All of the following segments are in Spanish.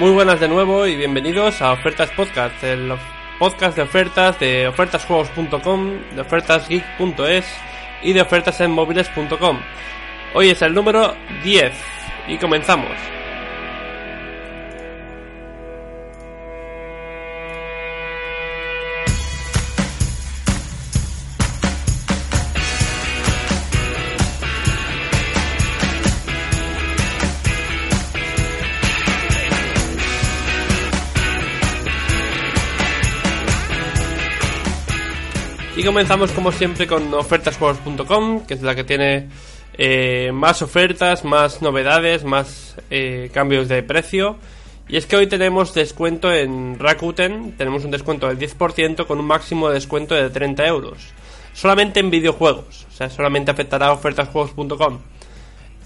Muy buenas de nuevo y bienvenidos a Ofertas Podcast, el podcast de ofertas de ofertasjuegos.com, de ofertasgeek.es y de ofertasenmóviles.com. Hoy es el número 10 y comenzamos. Y comenzamos como siempre con ofertasjuegos.com, que es la que tiene eh, más ofertas, más novedades, más eh, cambios de precio. Y es que hoy tenemos descuento en Rakuten, tenemos un descuento del 10% con un máximo de descuento de 30 euros. Solamente en videojuegos, o sea, solamente afectará a ofertasjuegos.com.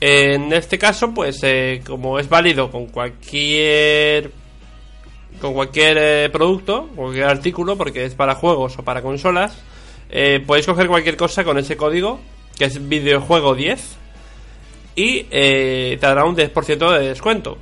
En este caso, pues eh, como es válido con cualquier con cualquier producto, cualquier artículo, porque es para juegos o para consolas, eh, podéis coger cualquier cosa con ese código, que es videojuego 10, y eh, te dará un 10% de descuento.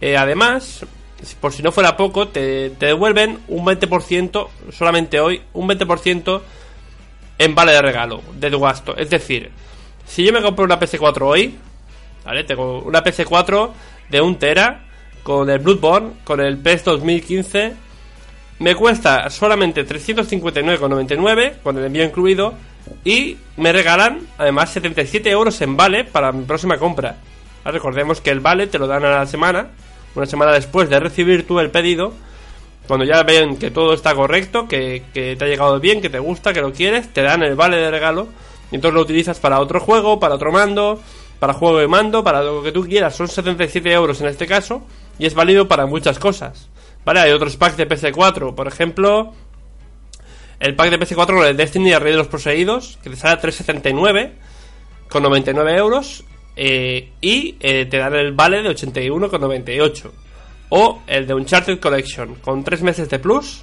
Eh, además, por si no fuera poco, te, devuelven un 20%, solamente hoy, un 20% en vale de regalo de tu gasto. Es decir, si yo me compro una PS4 hoy, ¿vale? Tengo una PS4 de 1 tera con el Bloodborne, con el PES 2015 me cuesta solamente 359,99 con el envío incluido y me regalan además 77 euros en vale para mi próxima compra. Recordemos que el vale te lo dan a la semana, una semana después de recibir tú el pedido. Cuando ya ven que todo está correcto, que, te ha llegado bien, que te gusta, que lo quieres, te dan el vale de regalo. Y entonces lo utilizas para otro juego, para otro mando, para juego de mando, para lo que tú quieras. Son 77 euros en este caso y es válido para muchas cosas. ¿Vale? Hay otros packs de PC4, por ejemplo, el pack de PC4 con el Destiny y el Rey de los Poseídos, que te sale a 3,79 con 99 euros eh, y eh, te dan el vale de 81,98. O el de Uncharted Collection con 3 meses de plus,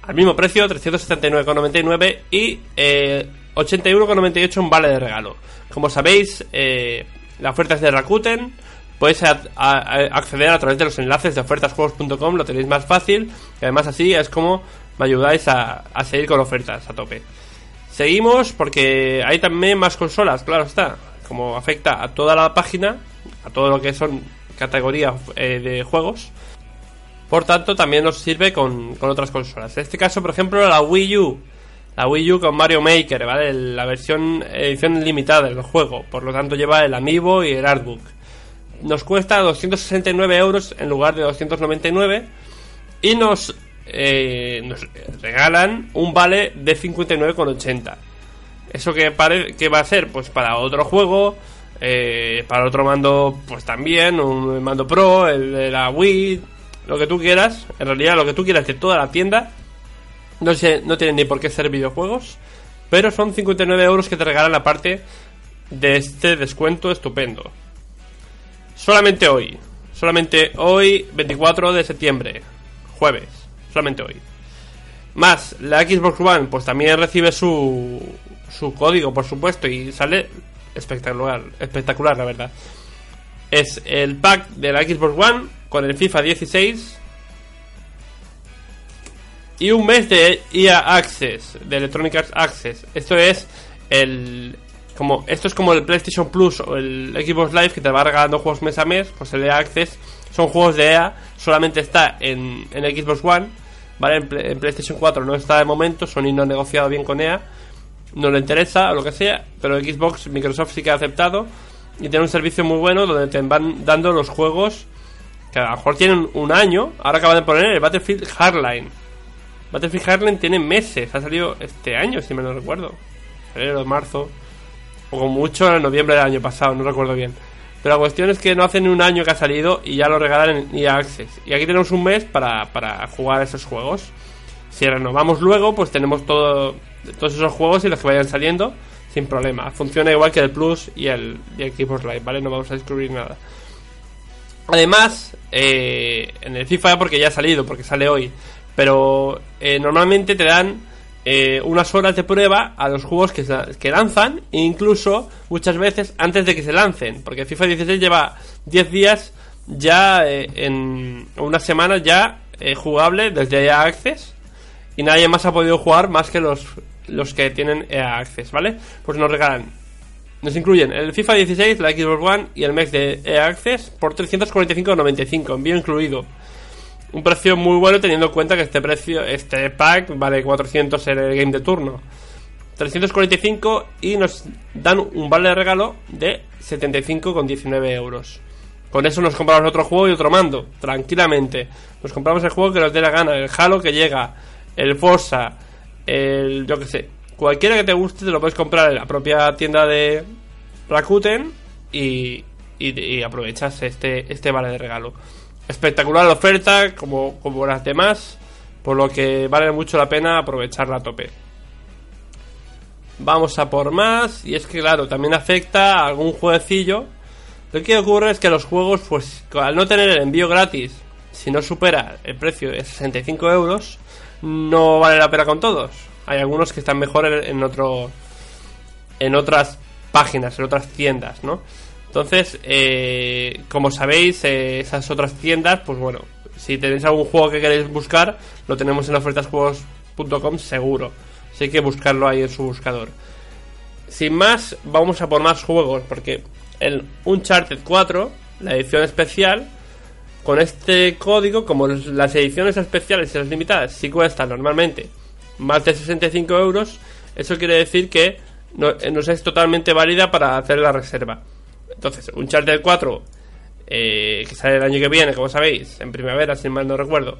al mismo precio, 379,99 y eh, 81,98 en vale de regalo. Como sabéis, eh, la oferta es de Rakuten podéis acceder a través de los enlaces de ofertasjuegos.com, lo tenéis más fácil y además así es como me ayudáis a, seguir con ofertas a tope. Seguimos porque hay también más consolas, claro está, como afecta a toda la página, a todo lo que son categorías eh, de juegos. Por tanto, también nos sirve con, con, otras consolas. En este caso, por ejemplo, la Wii U. La Wii U con Mario Maker, ¿vale? La versión edición limitada del juego. Por lo tanto, lleva el amiibo y el artbook nos cuesta 269 euros en lugar de 299 y nos, eh, nos regalan un vale de 59,80. ¿Eso que, que va a ser? Pues para otro juego, eh, para otro mando, pues también, un mando pro, el de la Wii, lo que tú quieras. En realidad, lo que tú quieras de toda la tienda. No, sé, no tienen ni por qué ser videojuegos, pero son 59 euros que te regalan aparte de este descuento estupendo. Solamente hoy. Solamente hoy, 24 de septiembre. Jueves. Solamente hoy. Más, la Xbox One, pues también recibe su, su código, por supuesto, y sale espectacular, espectacular, la verdad. Es el pack de la Xbox One con el FIFA 16 y un mes de EA Access, de Electronic Arts Access. Esto es el, como esto es como el PlayStation Plus o el Xbox Live que te va regalando juegos mes a mes, pues el EA Access son juegos de EA, solamente está en, en Xbox One, ¿vale? En, PlayStation 4 no está de momento, Sony no ha negociado bien con EA, no le interesa o lo que sea, pero Xbox, Microsoft sí que ha aceptado y tiene un servicio muy bueno donde te van dando los juegos que a lo mejor tienen un año, ahora acaban de poner el Battlefield Hardline. Battlefield Hardline tiene meses, ha salido este año, si me lo recuerdo. Febrero, marzo o mucho en noviembre del año pasado, no recuerdo bien. Pero la cuestión es que no hace ni un año que ha salido y ya lo regalan en EA Access. Y aquí tenemos un mes para, para jugar esos juegos. Si renovamos luego, pues tenemos todo, todos esos juegos y los que vayan saliendo sin problema. Funciona igual que el Plus y el, y Xbox Live, ¿vale? No vamos a descubrir nada. Además, eh, en el FIFA, porque ya ha salido, porque sale hoy, pero eh, normalmente te dan eh, unas horas de prueba a los juegos que, que lanzan, e incluso muchas veces antes de que se lancen, porque FIFA 16 lleva 10 días ya eh, en unas semanas ya eh, jugable desde EA Access y nadie más ha podido jugar más que los, los que tienen EA Access, ¿vale? Pues nos regalan, nos incluyen el FIFA 16, la Xbox One y el mes de EA Access por 345,95, envío incluido. Un precio muy bueno teniendo en cuenta que este precio, este pack vale 400 en el game de turno. 345 y nos dan un vale de regalo de 75,19 euros. Con eso nos compramos otro juego y otro mando, tranquilamente. Nos compramos el juego que nos dé la gana, el Halo que llega, el Forza, el yo que sé, cualquiera que te guste te lo puedes comprar en la propia tienda de Rakuten y, y, aprovechas este, este vale de regalo. Espectacular la oferta, como, como las demás, por lo que vale mucho la pena aprovecharla a tope. Vamos a por más, y es que claro, también afecta a algún jueguecillo. Lo que ocurre es que los juegos, pues al no tener el envío gratis, si no supera el precio de 65 euros, no vale la pena con todos. Hay algunos que están mejor en, otro en otras páginas, en otras tiendas, ¿no? Entonces, eh, como sabéis, eh, esas otras tiendas, pues bueno, si tenéis algún juego que queréis buscar, lo tenemos en ofertasjuegos.com seguro. Así que buscarlo ahí en su buscador. Sin más, vamos a por más juegos, porque el Uncharted 4, la edición especial, con este código, como las ediciones especiales y las limitadas sí cuestan normalmente más de 65 euros, eso quiere decir que no, nos es totalmente válida para hacer la reserva. Entonces, un Charter 4, eh, que sale el año que viene, como sabéis, en primavera, si mal no recuerdo,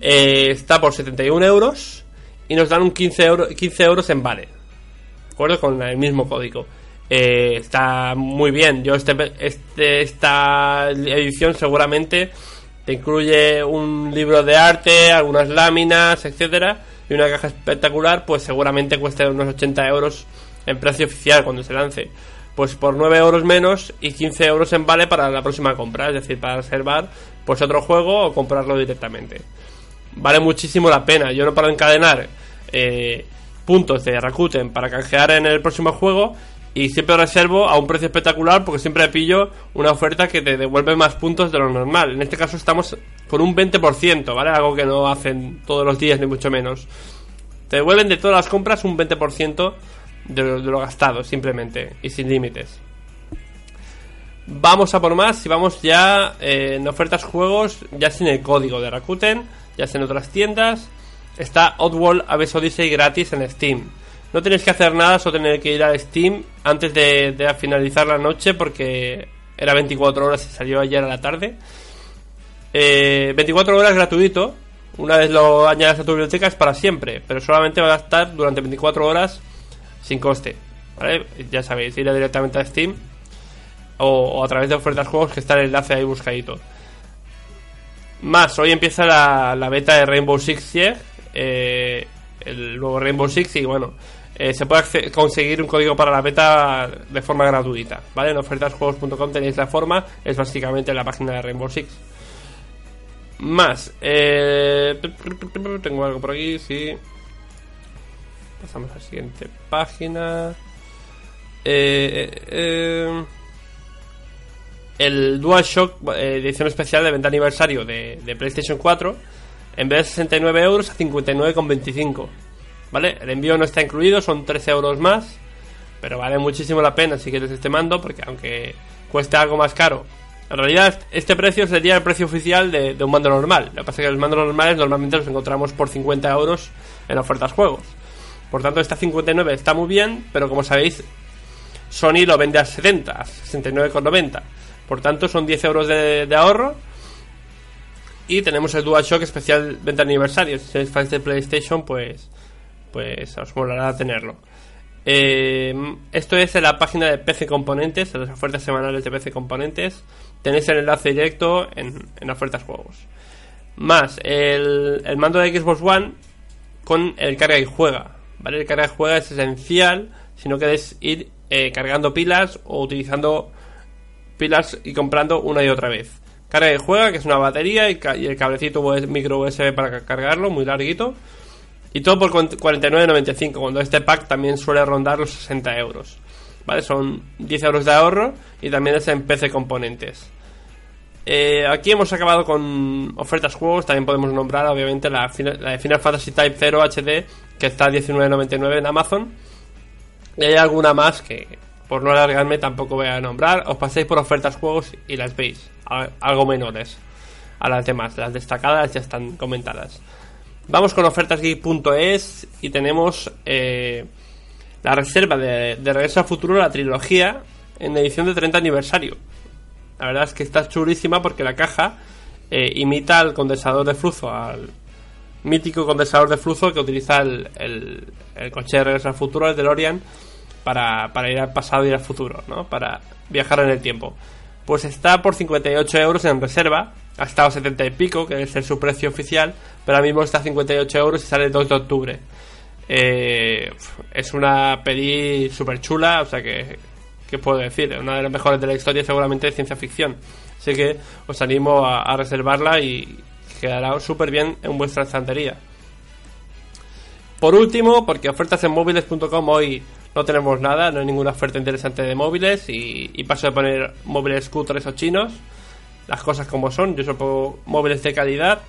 eh, está por 71 euros y nos dan un 15, euro, 15 euros en vale. ¿De acuerdo? Con el mismo código. Eh, está muy bien. Yo este, este, esta edición seguramente te incluye un libro de arte, algunas láminas, etcétera, y una caja espectacular, pues seguramente cueste unos 80 euros en precio oficial cuando se lance. Pues por 9 euros menos y 15 euros en vale para la próxima compra, es decir, para reservar pues otro juego o comprarlo directamente. Vale muchísimo la pena. Yo no paro encadenar eh, puntos de Rakuten para canjear en el próximo juego y siempre reservo a un precio espectacular porque siempre pillo una oferta que te devuelve más puntos de lo normal. En este caso estamos con un 20%, ¿vale? Algo que no hacen todos los días ni mucho menos. Te devuelven de todas las compras un 20% de lo, de lo gastado, simplemente, y sin límites. Vamos a por más, si vamos ya eh, en ofertas juegos, ya sin el código de Rakuten, ya en otras tiendas. Está Oddworld Abyss Odyssey gratis en Steam. No tenéis que hacer nada, solo tenéis que ir a Steam antes de, finalizar la noche porque era 24 horas y salió ayer a la tarde. 24 eh, horas gratuito. Una vez lo añades a tu biblioteca es para siempre, pero solamente va a estar durante 24 horas sin coste. Ya sabéis, ir directamente a Steam o, a través de ofertas juegos que está el enlace ahí buscadito. Más, hoy empieza la, beta de Rainbow Six Siege, eh, el nuevo Rainbow Six y bueno, eh, se puede conseguir un código para la beta de forma gratuita, ¿vale? En ofertasjuegos.com tenéis la forma, es básicamente la página de Rainbow Six. Más, eh, tengo algo por aquí, sí. Pasamos a la siguiente página. Eh, el DualShock edición especial de venta aniversario de, de PlayStation 4, en vez de 69 euros a 59,25. ¿vale? El envío no está incluido, son 13 euros más, pero vale muchísimo la pena si quieres este mando, porque aunque cueste algo más caro, en realidad este precio sería el precio oficial de, un mando normal. Lo que pasa es que los mandos normales normalmente los encontramos por 50 euros en ofertas juegos. Por tanto, esta 59 está muy bien, pero como sabéis, Sony lo vende a 70, a 69,90. Por tanto, son 10 euros de, ahorro. Y tenemos el DualShock especial venta aniversario. Si sois fans de PlayStation, pues pues os molará tenerlo. Eh, esto es en la página de PC Componentes, en las ofertas semanales de PC Componentes. Tenéis el enlace directo en, ofertas juegos. Más el, mando de Xbox One con el carga y juega. ¿Vale? El carga juega es esencial si no queréis ir eh, cargando pilas o utilizando pilas y comprando una y otra vez. Carga y juega, que es una batería y, y el cablecito micro USB para cargarlo, muy larguito y todo por 49,95, cuando este pack también suele rondar los 60 euros. ¿Vale? Son 10 euros de ahorro y también es en PC Componentes. Eh, aquí hemos acabado con ofertas juegos. También podemos nombrar, obviamente, la, la de Final Fantasy Type 0 HD, que está a 19.99 en Amazon. Y hay alguna más que, por no alargarme, tampoco voy a nombrar. Os paséis por ofertas juegos y las veis, algo menores a las demás. Las destacadas ya están comentadas. Vamos con ofertasgeek.es y tenemos eh, la reserva de, de Regreso al Futuro, la trilogía, en edición de 30 aniversario. La verdad es que está chulísima porque la caja eh, imita al condensador de flujo, al mítico condensador de flujo que utiliza el, coche de Regreso al Futuro, el DeLorean, para, para ir al pasado y al futuro, ¿no? Para viajar en el tiempo. Pues está por 58 euros en reserva, ha estado 70 y pico, que es su precio oficial, pero ahora mismo está a 58 euros y sale el 2 de octubre. Eh, es una peli súper chula, o sea que, ¿qué puedo decir? Una de las mejores de la historia seguramente de ciencia ficción. Así que os animo a, reservarla y quedará súper bien en vuestra estantería. Por último, porque ofertas en móviles.com hoy no tenemos nada, no hay ninguna oferta interesante de móviles y, paso de poner móviles cutres o chinos, las cosas como son, yo solo pongo móviles de calidad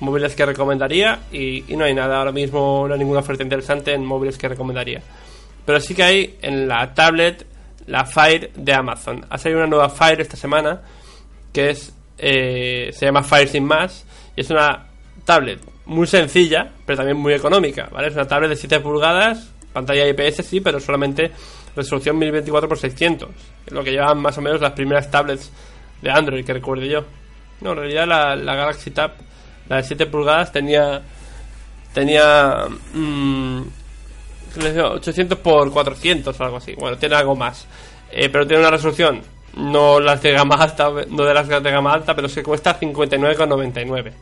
móviles que recomendaría y, no hay nada ahora mismo, no hay ninguna oferta interesante en móviles que recomendaría. Pero sí que hay en la tablet la Fire de Amazon. Ha salido una nueva Fire esta semana que es eh, se llama Fire sin más y es una tablet muy sencilla pero también muy económica, ¿vale? Es una tablet de 7 pulgadas, pantalla IPS sí, pero solamente resolución 1024x600, lo que llevan más o menos las primeras tablets de Android que recuerde yo. No, en realidad la, la Galaxy Tab la de 7 pulgadas tenía. Tenía. Mmm, 800 por 400 o algo así. Bueno, tiene algo más. Eh, pero tiene una resolución. No las de gama alta, no de las de gama alta, pero se cuesta 59,99.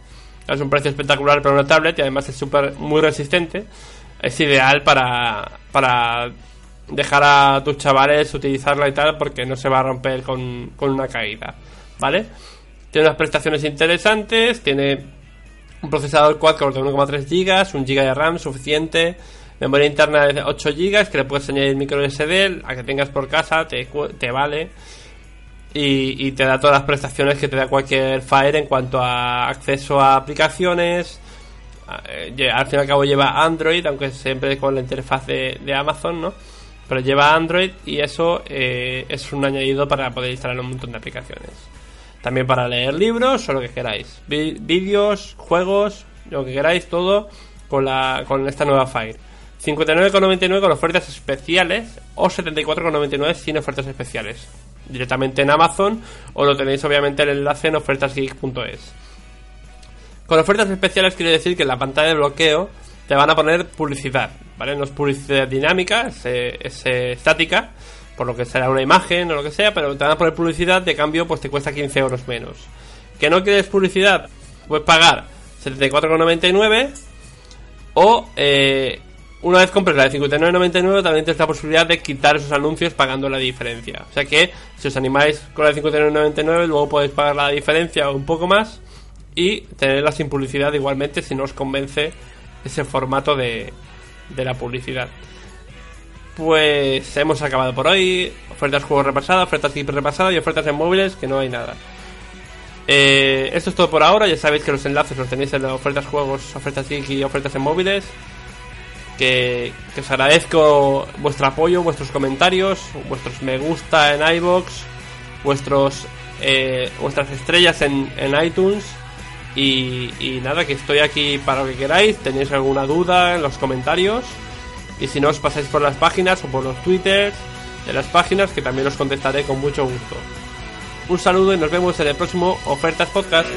Es un precio espectacular para una tablet y además es super, muy resistente. Es ideal para, para dejar a tus chavales utilizarla y tal porque no se va a romper con, con una caída. ¿Vale? Tiene unas prestaciones interesantes, tiene un procesador quad-core de 1,3 GB, 1 GB de RAM suficiente, memoria interna de 8 GB que le puedes añadir micro SD, a que tengas por casa te, te vale y, te da todas las prestaciones que te da cualquier Fire en cuanto a acceso a aplicaciones. Eh, al fin y al cabo lleva Android, aunque siempre con la interfaz de, Amazon, ¿no? Pero lleva Android y eso eh, es un añadido para poder instalar un montón de aplicaciones. También para leer libros o lo que queráis. Vídeos, juegos, lo que queráis, todo con, la, con esta nueva Fire. 59,99 con ofertas especiales o 74,99 sin ofertas especiales. Directamente en Amazon o lo tenéis obviamente el enlace en ofertasgeek.es. Con ofertas especiales quiere decir que en la pantalla de bloqueo te van a poner publicidad, ¿vale? No es publicidad dinámica, es estática, por lo que será una imagen o lo que sea, pero te van a poner publicidad, de cambio pues te cuesta 15 euros menos. ¿Que no quieres publicidad? Puedes pagar 74,99 o eh, una vez compres la de 59,99 también tienes la posibilidad de quitar esos anuncios pagando la diferencia. O sea que si os animáis con la de 59,99 luego podéis pagar la diferencia o un poco más y tenerla sin publicidad igualmente si no os convence ese formato de, de la publicidad pues hemos acabado por hoy. Ofertas juegos repasadas, ofertas tip repasadas y ofertas en móviles que no hay nada. Eh, esto es todo por ahora. Ya sabéis que los enlaces los tenéis en las ofertas juegos, ofertas geek y ofertas en móviles. Que, os agradezco vuestro apoyo, vuestros comentarios, vuestros me gusta en iBox, vuestros eh, vuestras estrellas en, en iTunes. Y, y nada, que estoy aquí para lo que queráis. Tenéis alguna duda en los comentarios. Y si no, os pasáis por las páginas o por los twitters de las páginas que también os contestaré con mucho gusto. Un saludo y nos vemos en el próximo Ofertas Podcast.